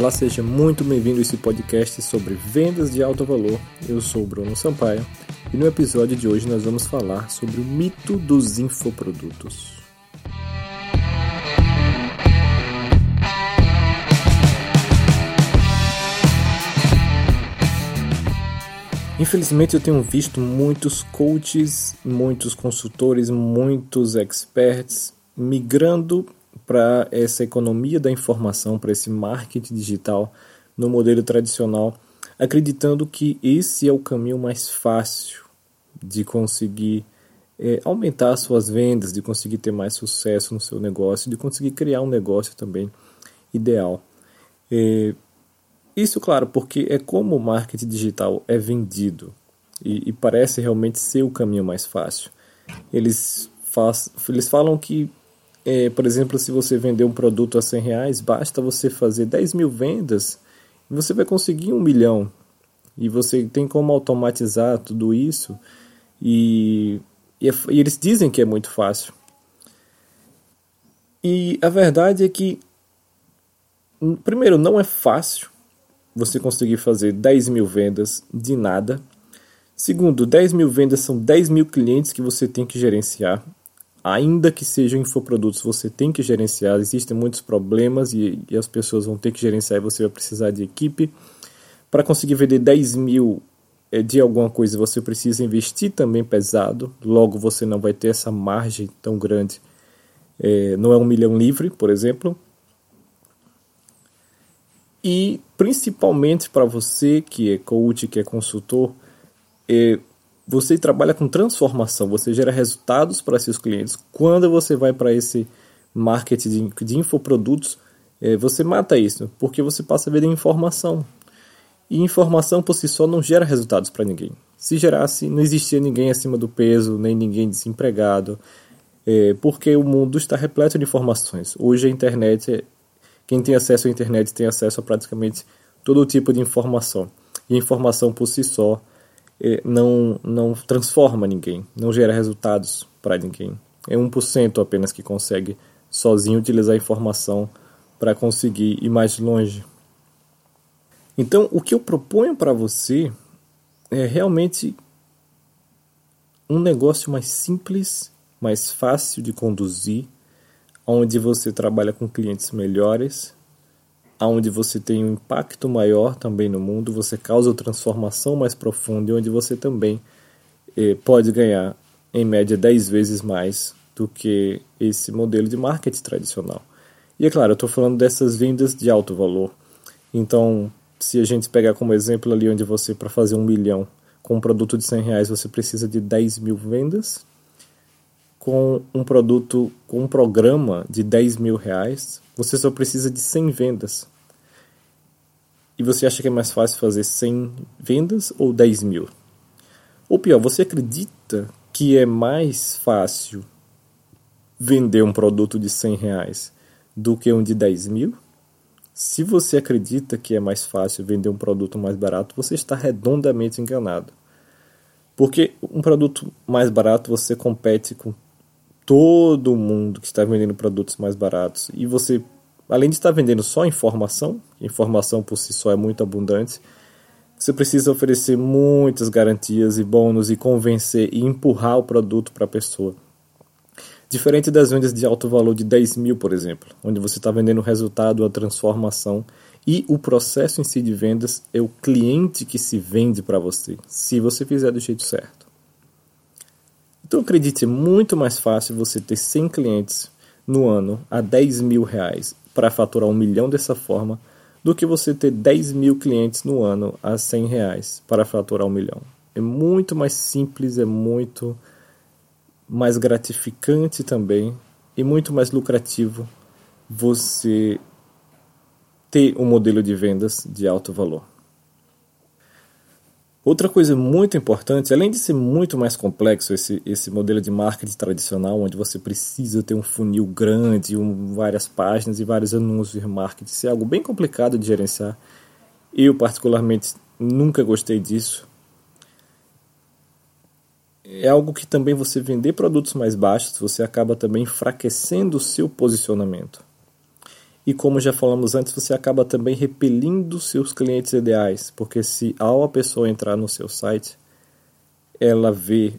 Olá, seja muito bem-vindo a esse podcast sobre vendas de alto valor. Eu sou o Bruno Sampaio e no episódio de hoje nós vamos falar sobre o mito dos infoprodutos. Infelizmente eu tenho visto muitos coaches, muitos consultores, muitos experts migrando para essa economia da informação, para esse marketing digital no modelo tradicional, acreditando que esse é o caminho mais fácil de conseguir é, aumentar suas vendas, de conseguir ter mais sucesso no seu negócio, de conseguir criar um negócio também ideal. É, isso, claro, porque é como o marketing digital é vendido e, e parece realmente ser o caminho mais fácil. Eles, faz, eles falam que é, por exemplo, se você vender um produto a 100 reais, basta você fazer 10 mil vendas e você vai conseguir um milhão. E você tem como automatizar tudo isso. E, e, é, e eles dizem que é muito fácil. E a verdade é que, primeiro, não é fácil você conseguir fazer 10 mil vendas de nada. Segundo, 10 mil vendas são 10 mil clientes que você tem que gerenciar ainda que sejam infoprodutos, você tem que gerenciar. Existem muitos problemas e, e, as pessoas vão ter que gerenciar e você vai precisar de equipe. Para conseguir vender 10 mil é, de alguma coisa, você precisa investir também pesado. Logo, você não vai ter essa margem tão grande. É, não é um milhão livre, por exemplo. E principalmente para você que é coach, que é consultor, é, você trabalha com transformação, você gera resultados para seus clientes. Quando você vai para esse marketing de, infoprodutos, é, você mata isso, porque você passa a ver informação. E informação por si só não gera resultados para ninguém. Se gerasse, não existia ninguém acima do peso, nem ninguém desempregado, é, porque o mundo está repleto de informações. Hoje a internet, quem tem acesso à internet tem acesso a praticamente todo tipo de informação. E informação por si só é, não, não transforma ninguém, não gera resultados para ninguém. É 1% apenas que consegue sozinho utilizar a informação para conseguir ir mais longe. Então, o que eu proponho para você é realmente um negócio mais simples, mais fácil de conduzir, onde você trabalha com clientes melhores, onde você tem um impacto maior também no mundo, você causa transformação mais profunda e onde você também eh, pode ganhar em média 10 vezes mais do que esse modelo de marketing tradicional. E é claro, eu estou falando dessas vendas de alto valor. Então, se a gente pegar como exemplo ali onde você, para fazer um milhão com um produto de 100 reais, você precisa de 10 mil vendas, com um produto, com um programa de 10 mil reais, você só precisa de 100 vendas. E você acha que é mais fácil fazer 100 vendas ou 10 mil? Ou pior, você acredita que é mais fácil vender um produto de 100 reais do que um de 10 mil? Se você acredita que é mais fácil vender um produto mais barato, você está redondamente enganado. Porque um produto mais barato você compete com todo mundo que está vendendo produtos mais baratos e você, além de estar vendendo só informação, informação por si só é muito abundante, você precisa oferecer muitas garantias e bônus e convencer e empurrar o produto para a pessoa. Diferente das vendas de alto valor de 10 mil, por exemplo, onde você está vendendo o resultado, a transformação e o processo em si de vendas é o cliente que se vende para você, se você fizer do jeito certo. Então acredite, é muito mais fácil você ter 100 clientes no ano a 10 mil reais para faturar um milhão dessa forma do que você ter 10 mil clientes no ano a 100 reais para faturar um milhão. É muito mais simples, é muito mais gratificante também e muito mais lucrativo você ter um modelo de vendas de alto valor. Outra coisa muito importante, além de ser muito mais complexo esse, esse modelo de marketing tradicional, onde você precisa ter um funil grande, um, várias páginas e vários anúncios de marketing, isso é algo bem complicado de gerenciar. Eu, particularmente, nunca gostei disso. É algo que também você vender produtos mais baixos, você acaba também enfraquecendo o seu posicionamento. E como já falamos antes, você acaba também repelindo seus clientes ideais, porque se ao a pessoa entrar no seu site, ela vê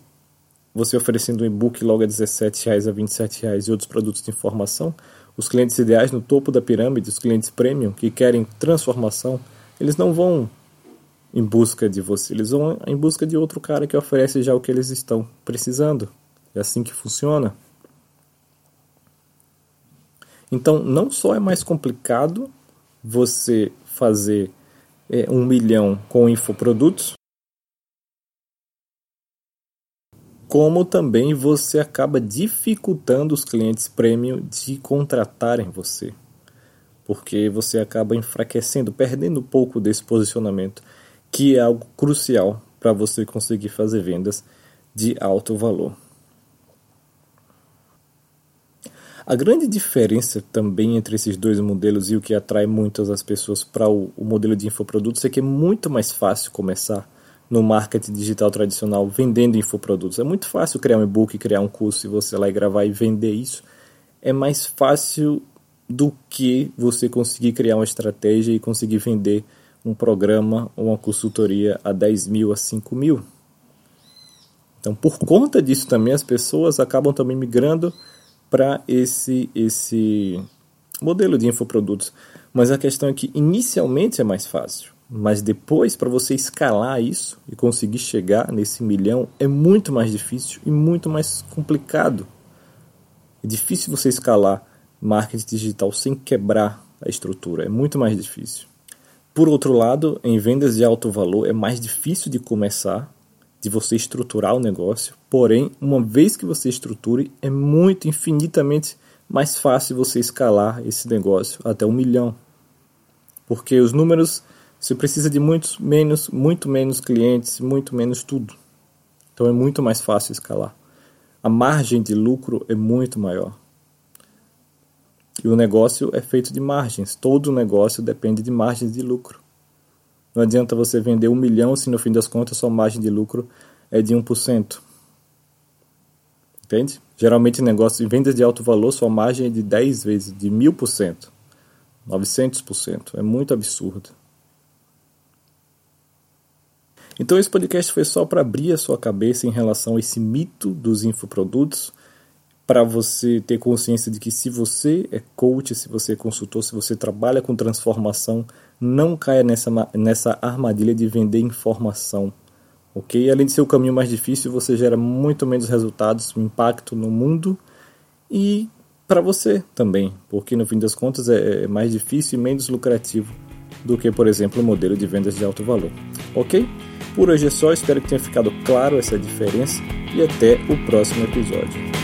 você oferecendo um e-book logo a 17 reais a 27 reais e outros produtos de informação, os clientes ideais no topo da pirâmide, os clientes premium que querem transformação, eles não vão em busca de você, eles vão em busca de outro cara que oferece já o que eles estão precisando. É assim que funciona. Então, não só é mais complicado você fazer é, um milhão com infoprodutos, como também você acaba dificultando os clientes premium de contratarem você, porque você acaba enfraquecendo, perdendo um pouco desse posicionamento, que é algo crucial para você conseguir fazer vendas de alto valor. A grande diferença também entre esses dois modelos e o que atrai muitas das pessoas para o, o modelo de infoprodutos é que é muito mais fácil começar no marketing digital tradicional vendendo infoprodutos. É muito fácil criar um e-book, criar um curso e você lá e gravar e vender isso. É mais fácil do que você conseguir criar uma estratégia e conseguir vender um programa ou uma consultoria a 10 mil, a 5 mil. Então, por conta disso também, as pessoas acabam também migrando para esse, esse modelo de infoprodutos. Mas a questão é que inicialmente é mais fácil. Mas depois, para você escalar isso e conseguir chegar nesse milhão, é muito mais difícil e muito mais complicado. É difícil você escalar marketing digital sem quebrar a estrutura, é muito mais difícil. Por outro lado, em vendas de alto valor é mais difícil de começar, de você estruturar o negócio, porém, uma vez que você estruture, é muito infinitamente mais fácil você escalar esse negócio até um milhão. Porque os números você precisa de muitos menos, muito menos clientes, muito menos tudo. Então é muito mais fácil escalar. A margem de lucro é muito maior. E o negócio é feito de margens. Todo negócio depende de margens de lucro. Não adianta você vender um milhão se no fim das contas sua margem de lucro é de 1%. Entende? Geralmente negócio em vendas de alto valor sua margem é de 10 vezes, de 1000%, 900%. É muito absurdo. Então esse podcast foi só para abrir a sua cabeça em relação a esse mito dos infoprodutos, para você ter consciência de que se você é coach, se você é consultor, se você trabalha com transformação, não caia nessa, nessa armadilha de vender informação. Ok? Além de ser o caminho mais difícil, você gera muito menos resultados, impacto no mundo e para você também, porque no fim das contas é, é mais difícil e menos lucrativo do que, por exemplo, o modelo de vendas de alto valor. Ok? Por hoje é só, espero que tenha ficado claro essa diferença e até o próximo episódio.